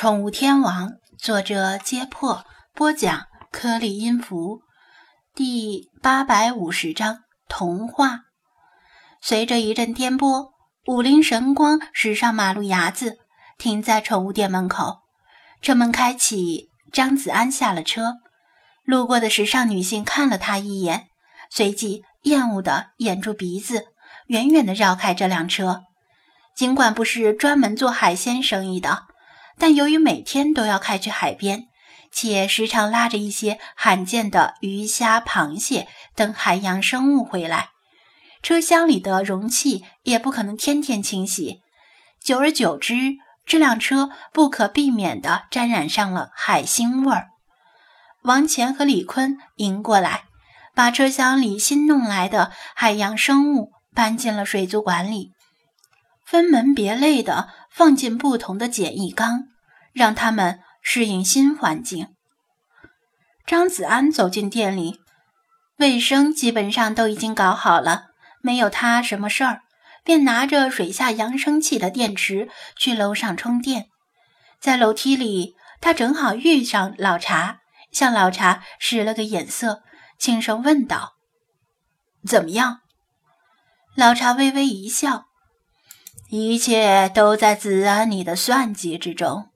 宠物天王，作者：揭破，播讲：颗粒音符，第八百五十章童话。随着一阵颠簸，五菱神光驶上马路牙子，停在宠物店门口。车门开启，张子安下了车。路过的时尚女性看了他一眼，随即厌恶地掩住鼻子，远远地绕开这辆车。尽管不是专门做海鲜生意的。但由于每天都要开去海边，且时常拉着一些罕见的鱼虾、螃蟹等海洋生物回来，车厢里的容器也不可能天天清洗。久而久之，这辆车不可避免地沾染上了海腥味儿。王乾和李坤迎过来，把车厢里新弄来的海洋生物搬进了水族馆里，分门别类地放进不同的简易缸。让他们适应新环境。张子安走进店里，卫生基本上都已经搞好了，没有他什么事儿，便拿着水下扬声器的电池去楼上充电。在楼梯里，他正好遇上老茶，向老茶使了个眼色，轻声问道：“怎么样？”老茶微微一笑：“一切都在子安你的算计之中。”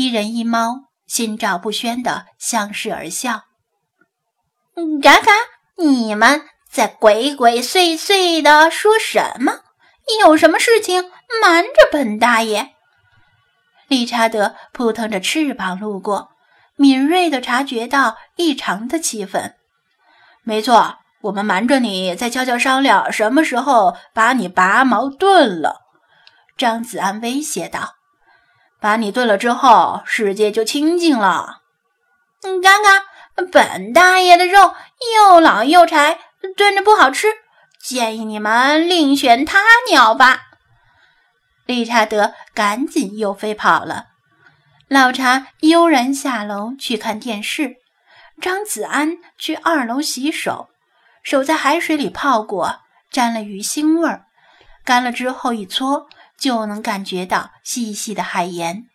一人一猫心照不宣地相视而笑。嘎嘎，你们在鬼鬼祟祟的说什么？有什么事情瞒着本大爷？理查德扑腾着翅膀路过，敏锐地察觉到异常的气氛。没错，我们瞒着你，再悄悄商量什么时候把你拔毛炖了。张子安威胁道。把你炖了之后，世界就清净了。嗯，嘎嘎，本大爷的肉又老又柴，炖着不好吃，建议你们另选他鸟吧。理查德赶紧又飞跑了。老查悠然下楼去看电视，张子安去二楼洗手，手在海水里泡过，沾了鱼腥味儿，干了之后一搓。就能感觉到细细的海盐。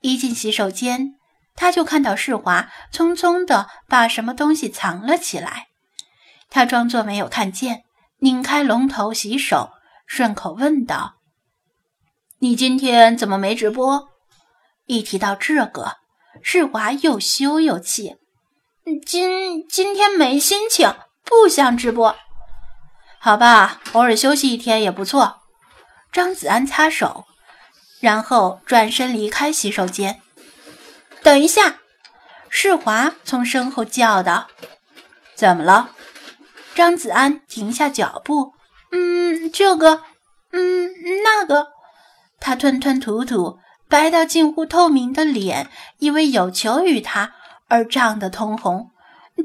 一进洗手间，他就看到世华匆匆地把什么东西藏了起来。他装作没有看见，拧开龙头洗手，顺口问道：“你今天怎么没直播？”一提到这个，世华又羞又气：“今今天没心情，不想直播。”好吧，偶尔休息一天也不错。张子安擦手，然后转身离开洗手间。等一下，世华从身后叫道：“怎么了？”张子安停下脚步。“嗯，这个，嗯，那个。”他吞吞吐吐，白到近乎透明的脸因为有求于他而涨得通红。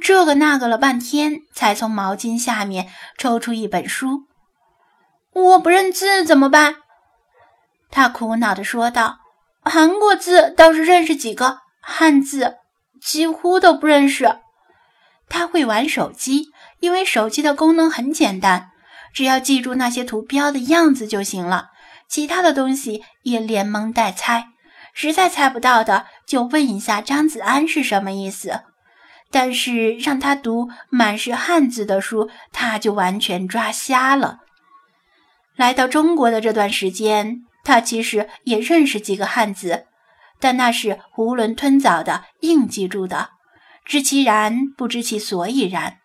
这个那个了半天，才从毛巾下面抽出一本书。我不认字怎么办？他苦恼地说道：“韩国字倒是认识几个，汉字几乎都不认识。”他会玩手机，因为手机的功能很简单，只要记住那些图标的样子就行了，其他的东西也连蒙带猜。实在猜不到的，就问一下张子安是什么意思。但是让他读满是汉字的书，他就完全抓瞎了。来到中国的这段时间，他其实也认识几个汉字，但那是囫囵吞枣的硬记住的，知其然不知其所以然。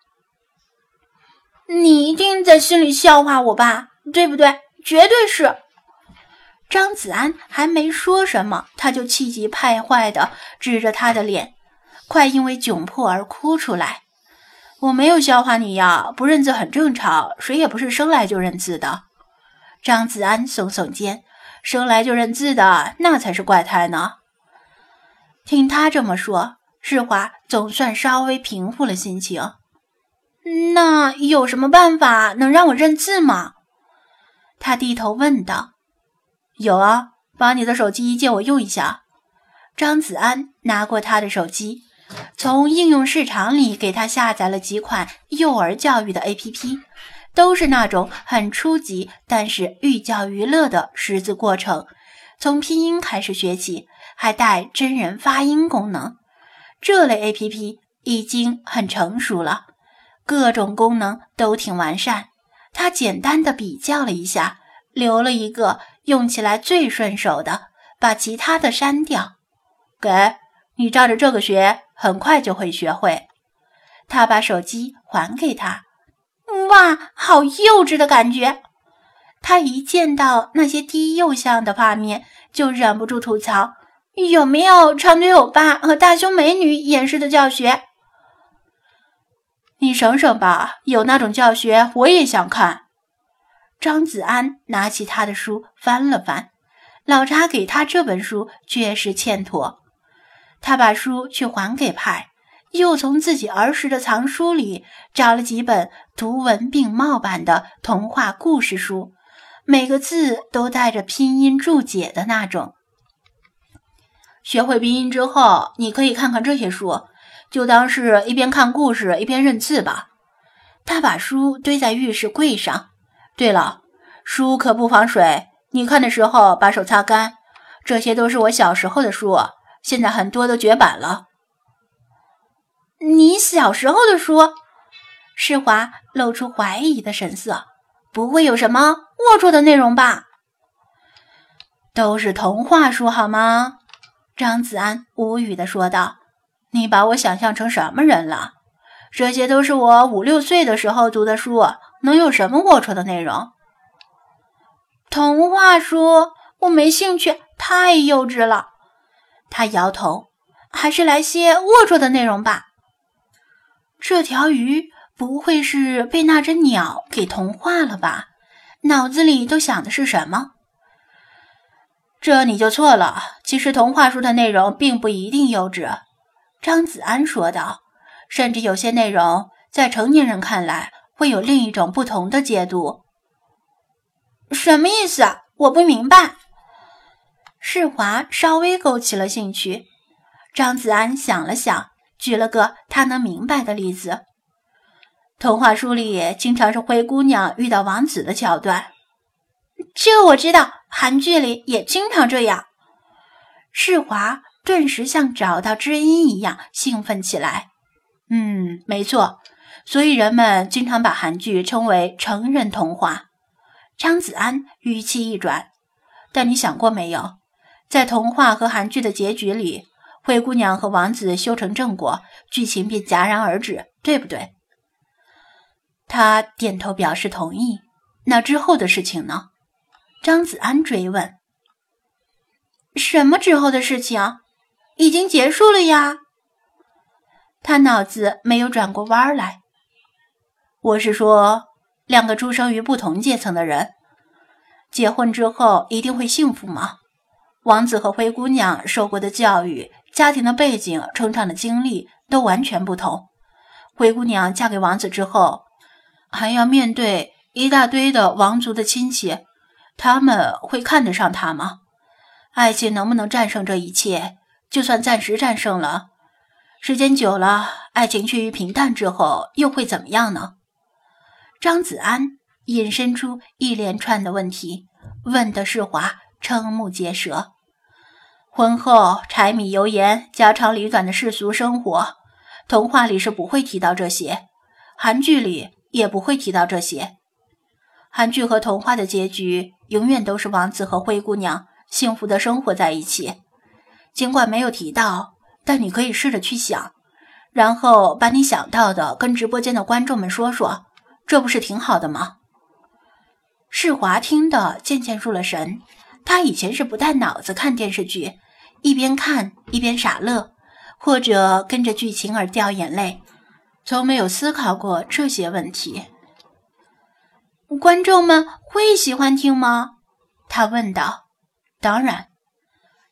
你一定在心里笑话我吧？对不对？绝对是。张子安还没说什么，他就气急败坏地指着他的脸，快因为窘迫而哭出来。我没有笑话你呀，不认字很正常，谁也不是生来就认字的。张子安耸耸肩，生来就认字的那才是怪胎呢。听他这么说，世华总算稍微平复了心情。那有什么办法能让我认字吗？他低头问道。有啊，把你的手机借我用一下。张子安拿过他的手机，从应用市场里给他下载了几款幼儿教育的 APP。都是那种很初级，但是寓教于乐的识字过程，从拼音开始学起，还带真人发音功能。这类 APP 已经很成熟了，各种功能都挺完善。他简单的比较了一下，留了一个用起来最顺手的，把其他的删掉。给你照着这个学，很快就会学会。他把手机还给他。哇，好幼稚的感觉！他一见到那些低幼像的画面，就忍不住吐槽：“有没有长腿欧巴和大胸美女演示的教学？”你省省吧，有那种教学我也想看。张子安拿起他的书翻了翻，老查给他这本书确实欠妥。他把书去还给派，又从自己儿时的藏书里找了几本图文并茂版的童话故事书。每个字都带着拼音注解的那种。学会拼音之后，你可以看看这些书，就当是一边看故事一边认字吧。他把书堆在浴室柜上。对了，书可不防水，你看的时候把手擦干。这些都是我小时候的书，现在很多都绝版了。你小时候的书？世华露出怀疑的神色。不会有什么龌龊的内容吧？都是童话书好吗？张子安无语的说道：“你把我想象成什么人了？这些都是我五六岁的时候读的书，能有什么龌龊的内容？童话书我没兴趣，太幼稚了。”他摇头：“还是来些龌龊的内容吧。这条鱼。”不会是被那只鸟给同化了吧？脑子里都想的是什么？这你就错了。其实童话书的内容并不一定幼稚，张子安说道。甚至有些内容在成年人看来会有另一种不同的解读。什么意思？我不明白。世华稍微勾起了兴趣。张子安想了想，举了个他能明白的例子。童话书里也经常是灰姑娘遇到王子的桥段，这我知道。韩剧里也经常这样。世华顿时像找到知音一样兴奋起来。嗯，没错，所以人们经常把韩剧称为成人童话。张子安语气一转，但你想过没有，在童话和韩剧的结局里，灰姑娘和王子修成正果，剧情便戛然而止，对不对？他点头表示同意。那之后的事情呢？张子安追问。什么之后的事情？已经结束了呀。他脑子没有转过弯来。我是说，两个出生于不同阶层的人，结婚之后一定会幸福吗？王子和灰姑娘受过的教育、家庭的背景、成长的经历都完全不同。灰姑娘嫁给王子之后。还要面对一大堆的王族的亲戚，他们会看得上他吗？爱情能不能战胜这一切？就算暂时战胜了，时间久了，爱情趋于平淡之后，又会怎么样呢？张子安引申出一连串的问题，问的世华瞠目结舌。婚后柴米油盐、家长里短的世俗生活，童话里是不会提到这些，韩剧里。也不会提到这些。韩剧和童话的结局永远都是王子和灰姑娘幸福的生活在一起。尽管没有提到，但你可以试着去想，然后把你想到的跟直播间的观众们说说，这不是挺好的吗？世华听得渐渐入了神。他以前是不带脑子看电视剧，一边看一边傻乐，或者跟着剧情而掉眼泪。从没有思考过这些问题。观众们会喜欢听吗？他问道。当然，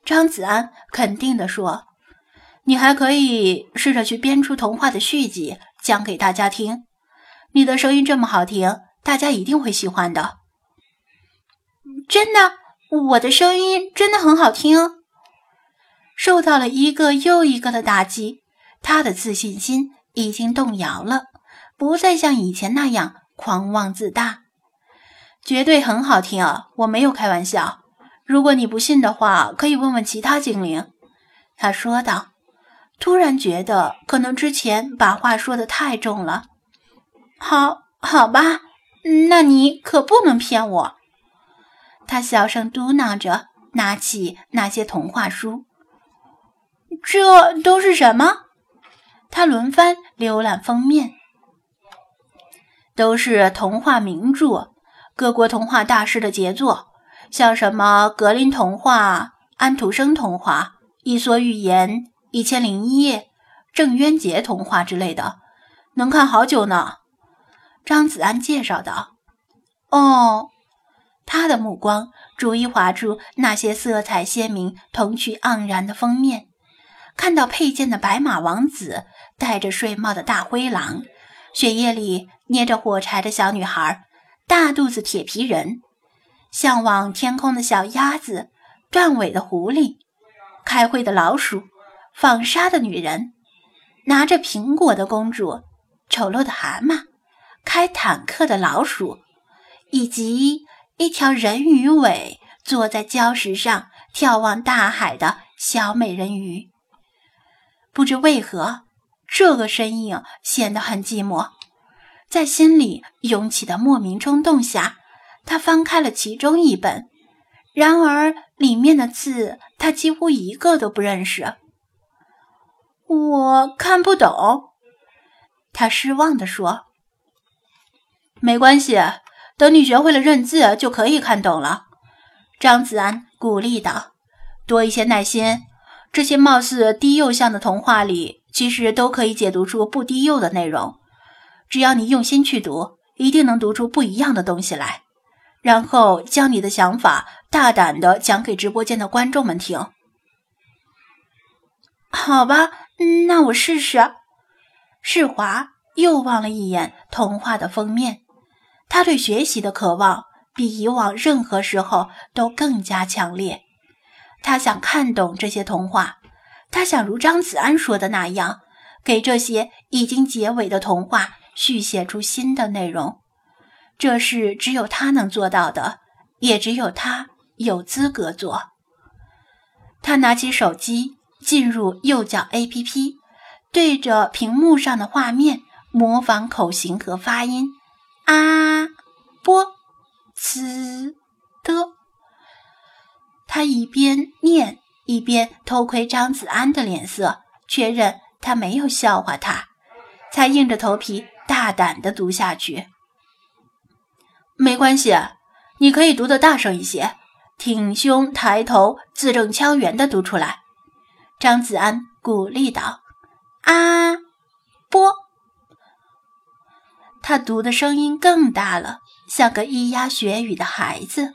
张子安肯定地说。你还可以试着去编出童话的续集，讲给大家听。你的声音这么好听，大家一定会喜欢的。真的，我的声音真的很好听。受到了一个又一个的打击，他的自信心。已经动摇了，不再像以前那样狂妄自大。绝对很好听啊！我没有开玩笑。如果你不信的话，可以问问其他精灵。”他说道。突然觉得可能之前把话说的太重了。好，好吧，那你可不能骗我。他小声嘟囔着，拿起那些童话书。这都是什么？他轮番浏览封面，都是童话名著，各国童话大师的杰作，像什么格林童话、安徒生童话、伊索寓言。一千零一夜、郑渊洁童话之类的，能看好久呢。张子安介绍道：“哦。”他的目光逐一划出那些色彩鲜明、童趣盎然的封面，看到佩剑的白马王子，戴着睡帽的大灰狼，雪夜里捏着火柴的小女孩，大肚子铁皮人，向往天空的小鸭子，断尾的狐狸，开会的老鼠。纺纱的女人，拿着苹果的公主，丑陋的蛤蟆，开坦克的老鼠，以及一条人鱼尾坐在礁石上眺望大海的小美人鱼。不知为何，这个身影显得很寂寞。在心里涌起的莫名冲动下，他翻开了其中一本，然而里面的字他几乎一个都不认识。我看不懂，他失望地说：“没关系，等你学会了认字，就可以看懂了。”张子安鼓励道：“多一些耐心，这些貌似低幼像的童话里，其实都可以解读出不低幼的内容。只要你用心去读，一定能读出不一样的东西来。然后将你的想法大胆的讲给直播间的观众们听。”好吧。那我试试。世华又望了一眼童话的封面，他对学习的渴望比以往任何时候都更加强烈。他想看懂这些童话，他想如张子安说的那样，给这些已经结尾的童话续写出新的内容。这是只有他能做到的，也只有他有资格做。他拿起手机。进入右脚 APP，对着屏幕上的画面模仿口型和发音，啊波呲的。他一边念一边偷窥张子安的脸色，确认他没有笑话他，才硬着头皮大胆地读下去。没关系，你可以读得大声一些，挺胸抬头，字正腔圆地读出来。张子安鼓励道：“啊，波！”他读的声音更大了，像个咿呀学语的孩子。